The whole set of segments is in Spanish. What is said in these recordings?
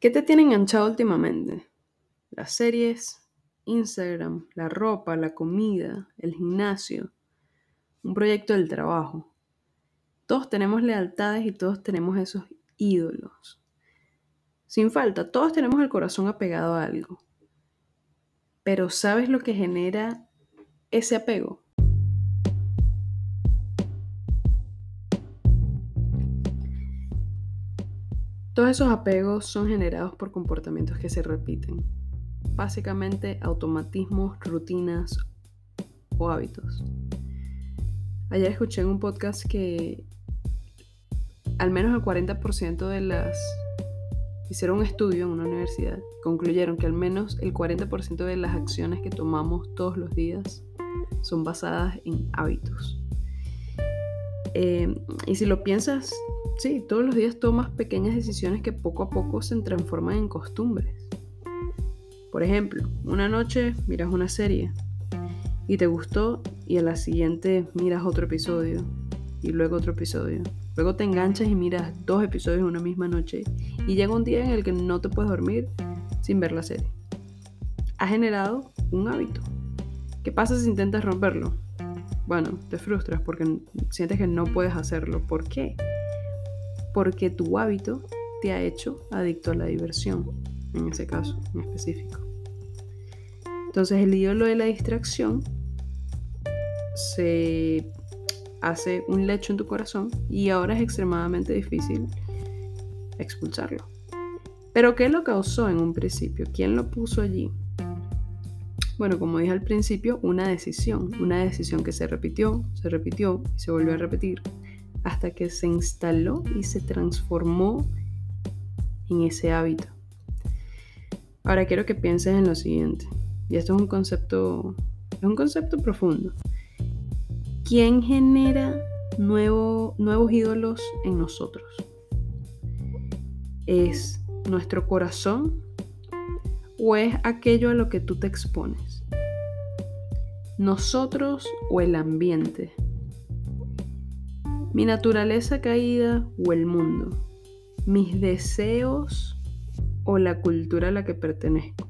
¿Qué te tiene enganchado últimamente? Las series, Instagram, la ropa, la comida, el gimnasio, un proyecto del trabajo. Todos tenemos lealtades y todos tenemos esos ídolos. Sin falta, todos tenemos el corazón apegado a algo. Pero ¿sabes lo que genera ese apego? Todos esos apegos son generados por comportamientos que se repiten. Básicamente automatismos, rutinas o hábitos. Ayer escuché en un podcast que al menos el 40% de las... Hicieron un estudio en una universidad, concluyeron que al menos el 40% de las acciones que tomamos todos los días son basadas en hábitos. Eh, y si lo piensas, sí, todos los días tomas pequeñas decisiones que poco a poco se transforman en costumbres. Por ejemplo, una noche miras una serie y te gustó y a la siguiente miras otro episodio y luego otro episodio. Luego te enganchas y miras dos episodios en una misma noche y llega un día en el que no te puedes dormir sin ver la serie. Ha generado un hábito. ¿Qué pasa si intentas romperlo? Bueno, te frustras porque sientes que no puedes hacerlo. ¿Por qué? Porque tu hábito te ha hecho adicto a la diversión, en ese caso en específico. Entonces el ídolo de la distracción se hace un lecho en tu corazón y ahora es extremadamente difícil expulsarlo. Pero ¿qué lo causó en un principio? ¿Quién lo puso allí? Bueno, como dije al principio, una decisión, una decisión que se repitió, se repitió y se volvió a repetir hasta que se instaló y se transformó en ese hábito. Ahora quiero que pienses en lo siguiente, y esto es un concepto, es un concepto profundo. ¿Quién genera nuevos ídolos en nosotros? ¿Es nuestro corazón o es aquello a lo que tú te expones? ¿Nosotros o el ambiente? ¿Mi naturaleza caída o el mundo? ¿Mis deseos o la cultura a la que pertenezco?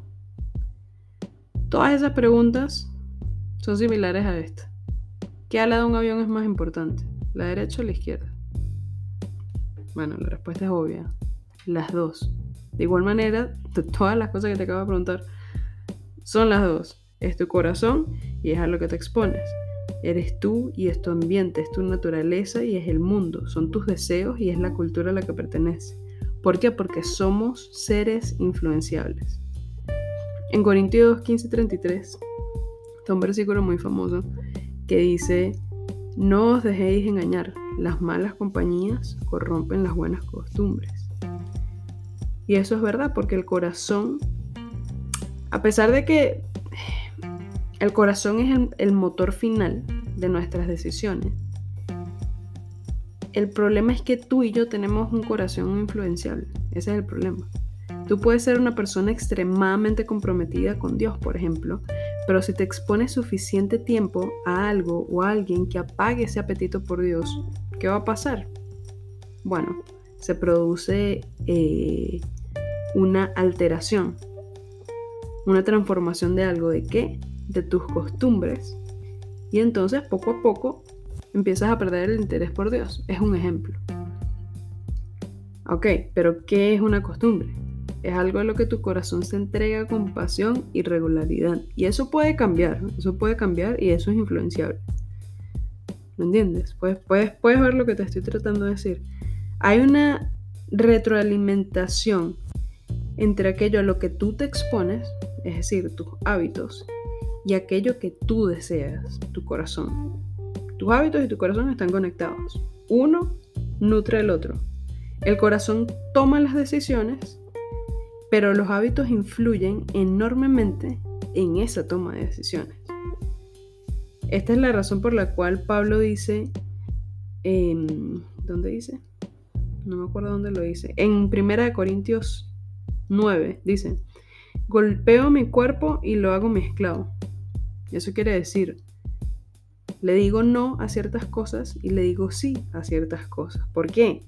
Todas esas preguntas son similares a esta. ¿Qué ala de un avión es más importante? ¿La derecha o la izquierda? Bueno, la respuesta es obvia. Las dos. De igual manera, todas las cosas que te acabo de preguntar son las dos. Es tu corazón y es a lo que te expones. Eres tú y es tu ambiente, es tu naturaleza y es el mundo. Son tus deseos y es la cultura a la que pertenece. ¿Por qué? Porque somos seres influenciables. En Corintios 15:33 está un versículo muy famoso que dice, no os dejéis engañar, las malas compañías corrompen las buenas costumbres. Y eso es verdad, porque el corazón, a pesar de que el corazón es el, motor final de nuestras decisiones, el problema es que tú y yo tenemos un corazón influenciable. Ese es el problema. Tú puedes ser una persona extremadamente comprometida con Dios, por ejemplo, pero si te expones suficiente tiempo a algo o a alguien que apague ese apetito por Dios, ¿qué va a pasar? Bueno, se produce eh, una alteración, una transformación de algo de qué? De tus costumbres. Y entonces poco a poco empiezas a perder el interés por Dios. Es un ejemplo. Ok, pero ¿qué es una costumbre? Es algo a lo que tu corazón se entrega con pasión y regularidad. Y eso puede cambiar, eso puede cambiar y eso es influenciable. ¿Me entiendes? Puedes, puedes, puedes ver lo que te estoy tratando de decir. Hay una retroalimentación entre aquello a lo que tú te expones, es decir, tus hábitos, y aquello que tú deseas, tu corazón. Tus hábitos y tu corazón están conectados. Uno nutre el otro. El corazón toma las decisiones, pero los hábitos influyen enormemente en esa toma de decisiones. Esta es la razón por la cual Pablo dice, ¿dónde dice? No me acuerdo dónde lo dice. En Primera de Corintios 9. Dice, golpeo mi cuerpo y lo hago mi esclavo. Eso quiere decir, le digo no a ciertas cosas y le digo sí a ciertas cosas. ¿Por qué?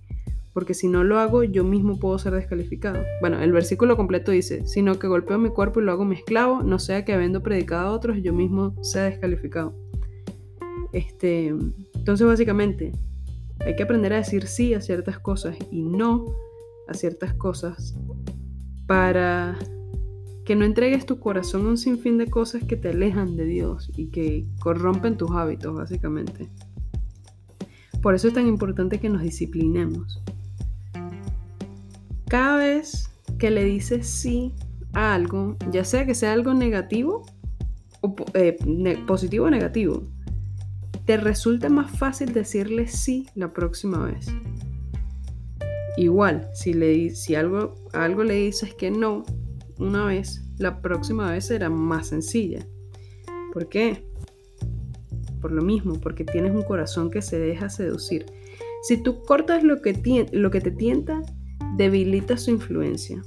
porque si no lo hago yo mismo puedo ser descalificado. Bueno, el versículo completo dice, sino que golpeo mi cuerpo y lo hago mi esclavo, no sea que habiendo predicado a otros yo mismo sea descalificado. Este, entonces básicamente hay que aprender a decir sí a ciertas cosas y no a ciertas cosas para que no entregues tu corazón a un sinfín de cosas que te alejan de Dios y que corrompen tus hábitos, básicamente. Por eso es tan importante que nos disciplinemos. Cada vez que le dices sí a algo, ya sea que sea algo negativo o eh, positivo o negativo, te resulta más fácil decirle sí la próxima vez. Igual, si, le, si algo, algo le dices que no una vez, la próxima vez será más sencilla. ¿Por qué? Por lo mismo, porque tienes un corazón que se deja seducir. Si tú cortas lo que, lo que te tienta, debilita su influencia.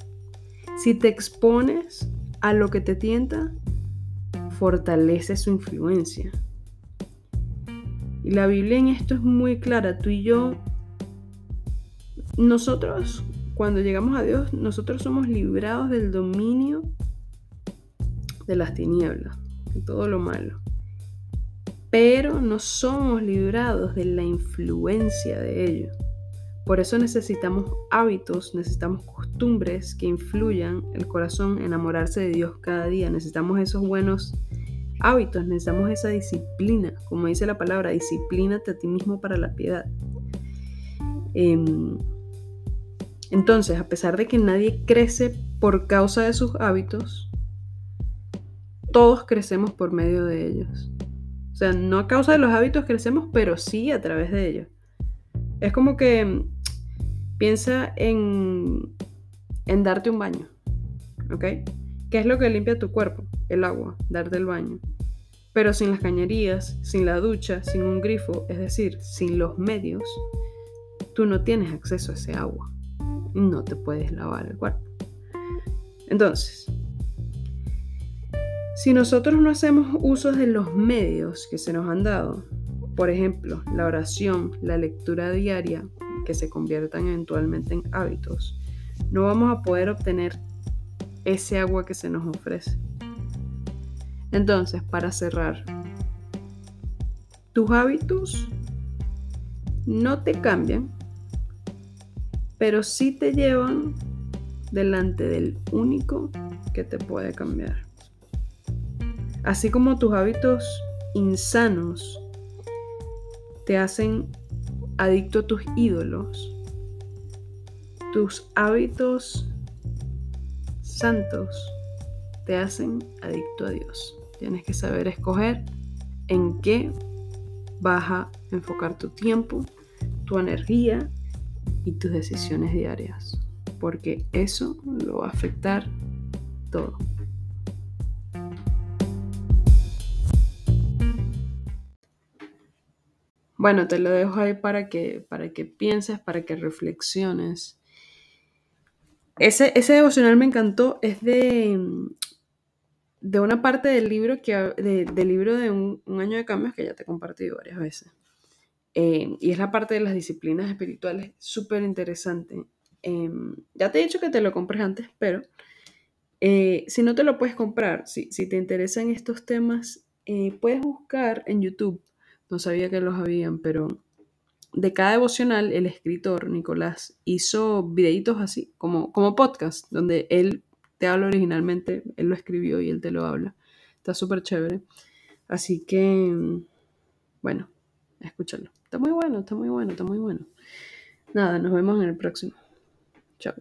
Si te expones a lo que te tienta, fortalece su influencia. Y la Biblia en esto es muy clara. Tú y yo, nosotros, cuando llegamos a Dios, nosotros somos librados del dominio de las tinieblas, de todo lo malo. Pero no somos librados de la influencia de ello. Por eso necesitamos hábitos, necesitamos costumbres que influyan el corazón, enamorarse de Dios cada día. Necesitamos esos buenos hábitos, necesitamos esa disciplina. Como dice la palabra, disciplínate a ti mismo para la piedad. Em, entonces, a pesar de que nadie crece por causa de sus hábitos, todos crecemos por medio de ellos. O sea, no a causa de los hábitos crecemos, pero sí a través de ellos. Es como que piensa en, en darte un baño, ¿ok? ¿Qué es lo que limpia tu cuerpo? El agua, darte el baño. Pero sin las cañerías, sin la ducha, sin un grifo, es decir, sin los medios, tú no tienes acceso a ese agua no te puedes lavar el cuerpo. Entonces, si nosotros no hacemos uso de los medios que se nos han dado, por ejemplo, la oración, la lectura diaria, que se conviertan eventualmente en hábitos, no vamos a poder obtener ese agua que se nos ofrece. Entonces, para cerrar, tus hábitos no te cambian, pero sí te llevan delante del único que te puede cambiar. Así como tus hábitos insanos te hacen adicto a tus ídolos, tus hábitos santos te hacen adicto a Dios. Tienes que saber escoger en qué vas a enfocar tu tiempo, tu energía y tus decisiones diarias, porque eso lo va a afectar todo. Bueno, te lo dejo ahí para que, para que pienses, para que reflexiones. Ese, ese devocional me encantó, es de, de una parte del libro, que, del libro de un, año de cambios que ya te he compartido varias veces. Eh, y es la parte de las disciplinas espirituales, súper interesante. Em, ya te he dicho que te lo compres antes, pero eh, si no te lo puedes comprar, si, si te interesan estos temas, eh, puedes buscar en YouTube no sabía que los habían, pero de cada devocional el escritor Nicolás hizo videitos así, como, como podcast, donde él te habla originalmente, él lo escribió y él te lo habla. Está súper chévere. Así que, bueno, escúchalo. Está muy bueno, está muy bueno, está muy bueno. Nada, nos vemos en el próximo. Chao.